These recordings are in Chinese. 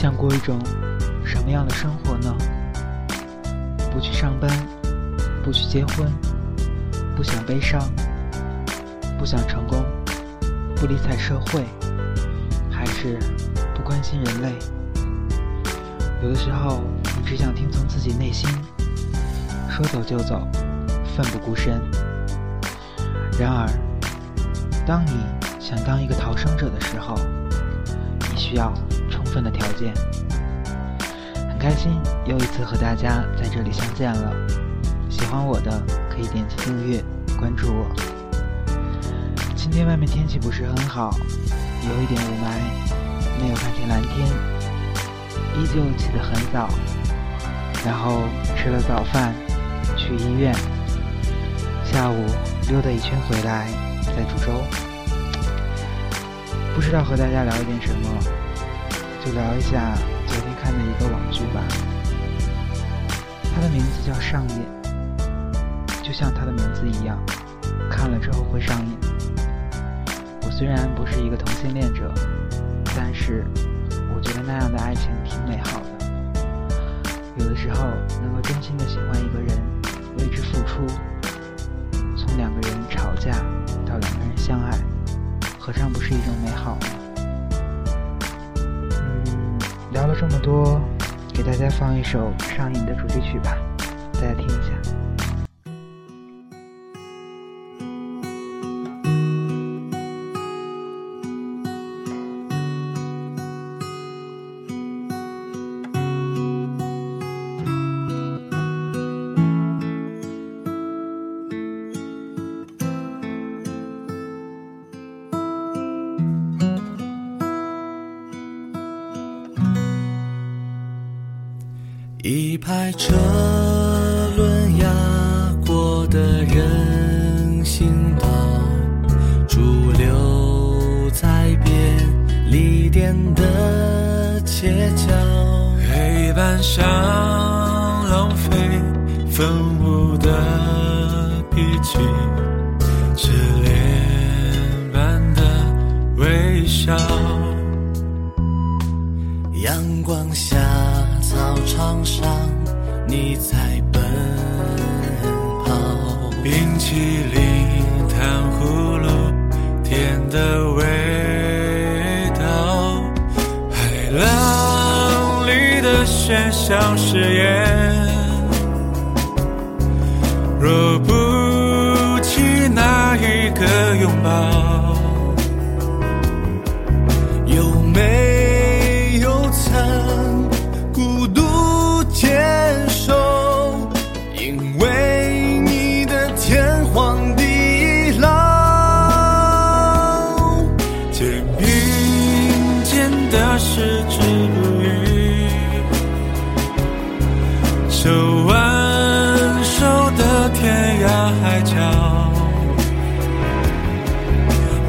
想过一种什么样的生活呢？不去上班，不去结婚，不想悲伤，不想成功，不理睬社会，还是不关心人类？有的时候，你只想听从自己内心，说走就走，奋不顾身。然而，当你想当一个逃生者的时候，你需要的条件。很开心又一次和大家在这里相见了。喜欢我的可以点击订阅关注我。今天外面天气不是很好，有一点雾霾，没有看见蓝天，依旧起得很早，然后吃了早饭，去医院，下午溜达一圈回来，在株洲。不知道和大家聊一点什么，就聊一下。昨天看的一个网剧吧，它的名字叫《上瘾》，就像它的名字一样，看了之后会上瘾。我虽然不是一个同性恋者，但是我觉得那样的爱情挺美好的。有的时候能够真心的喜欢一个人，为之付出，从两个人吵架到两个人相爱，何尝不是一种美好呢？聊了这么多，给大家放一首《上瘾》的主题曲吧，大家听一下。一排车轮压过的人行道，驻留在便利店的街角，黑板上浪费粉雾的笔记，赤脸般的微笑，阳光下。操场上，你在奔跑。冰淇淋、糖葫芦，甜的味道。海浪里的喧嚣誓言，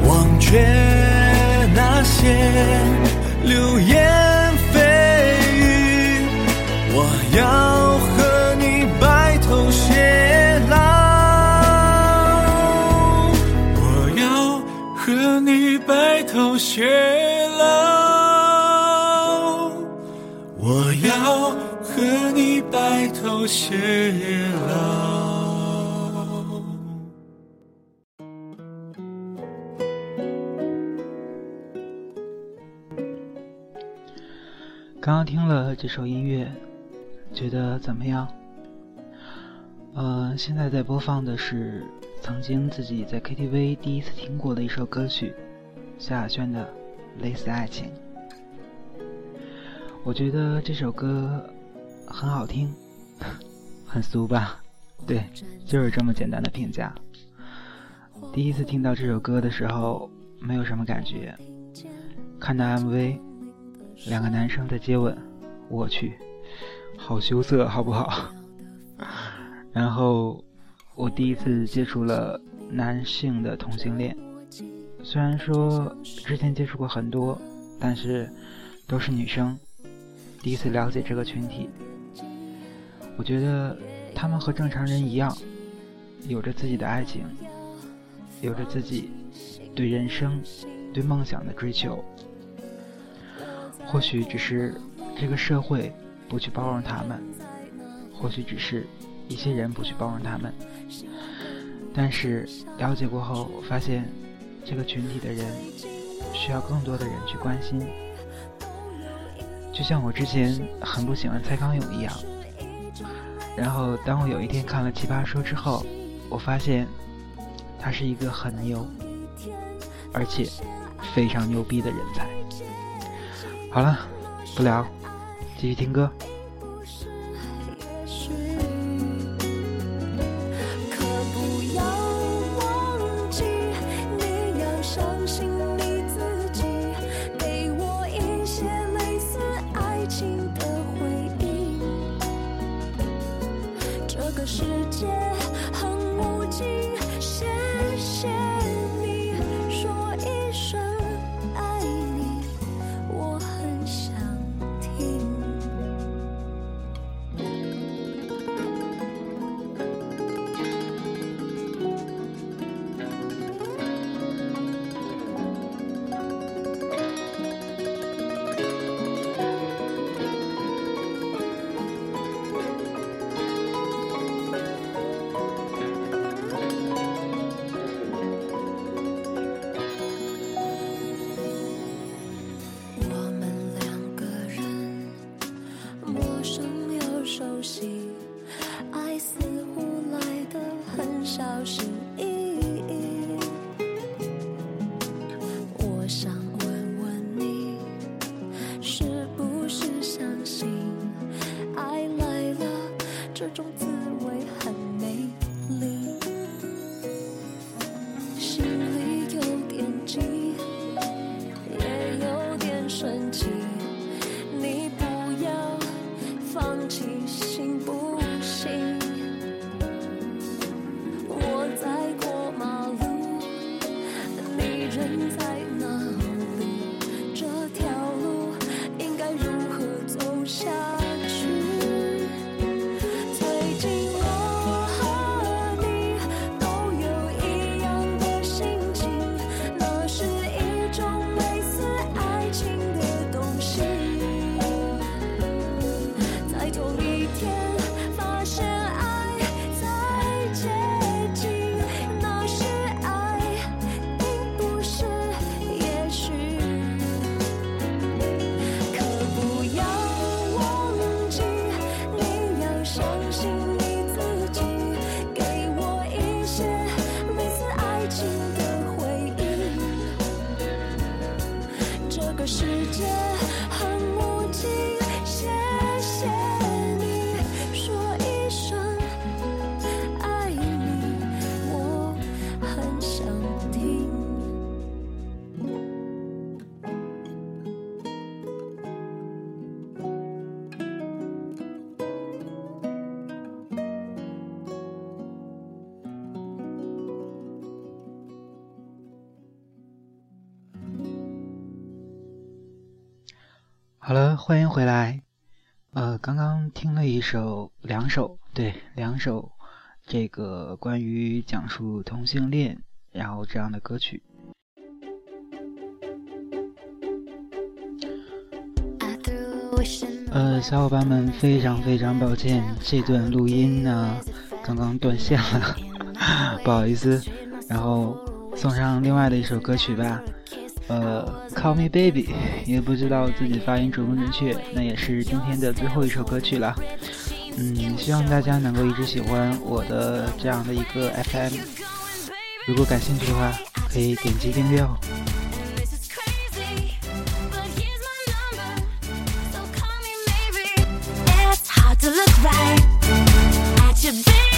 忘却那些流言蜚语，我要和你白头偕老，我要和你白头偕老，我要和你白头偕老。刚刚听了这首音乐，觉得怎么样？呃，现在在播放的是曾经自己在 KTV 第一次听过的一首歌曲，萧亚轩的《类似爱情》。我觉得这首歌很好听，很俗吧？对，就是这么简单的评价。第一次听到这首歌的时候，没有什么感觉，看到 MV。两个男生在接吻，我去，好羞涩，好不好？然后我第一次接触了男性的同性恋，虽然说之前接触过很多，但是都是女生。第一次了解这个群体，我觉得他们和正常人一样，有着自己的爱情，有着自己对人生、对梦想的追求。或许只是这个社会不去包容他们，或许只是一些人不去包容他们。但是了解过后，我发现这个群体的人需要更多的人去关心。就像我之前很不喜欢蔡康永一样，然后当我有一天看了《奇葩说》之后，我发现他是一个很牛，而且非常牛逼的人才。好了，不聊，继续听歌。好了，欢迎回来。呃，刚刚听了一首，两首，对，两首，这个关于讲述同性恋，然后这样的歌曲。呃，小伙伴们，非常非常抱歉，这段录音呢刚刚断线了，不好意思。然后送上另外的一首歌曲吧。呃，Call Me Baby，也不知道自己发音准不准确，那也是今天的最后一首歌曲了。嗯，希望大家能够一直喜欢我的这样的一个 FM。如果感兴趣的话，可以点击订阅哦。to look right at your baby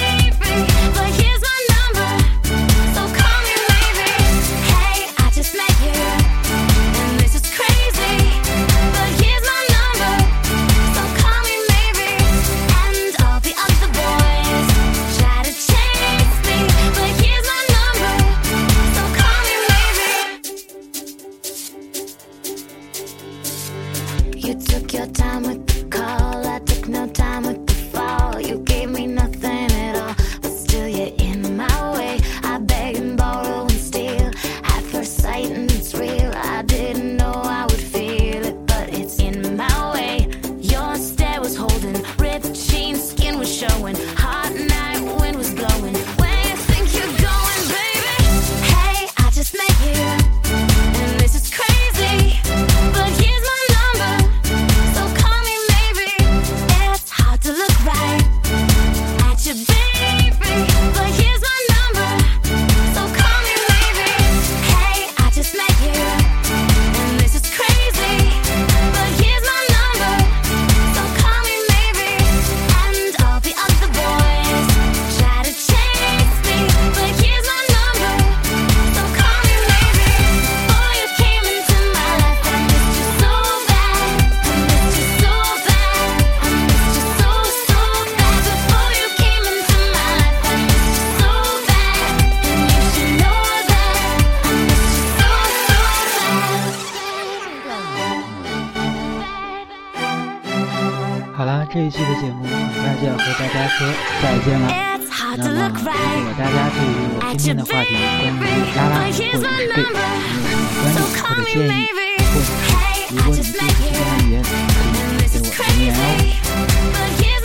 这一期的节目那就要和大家说再见了。那么如果大家对于我今天的话题关于拉拉或者是对有什么关注或者建议或者是如果你对于时的语言可以给我留言哦。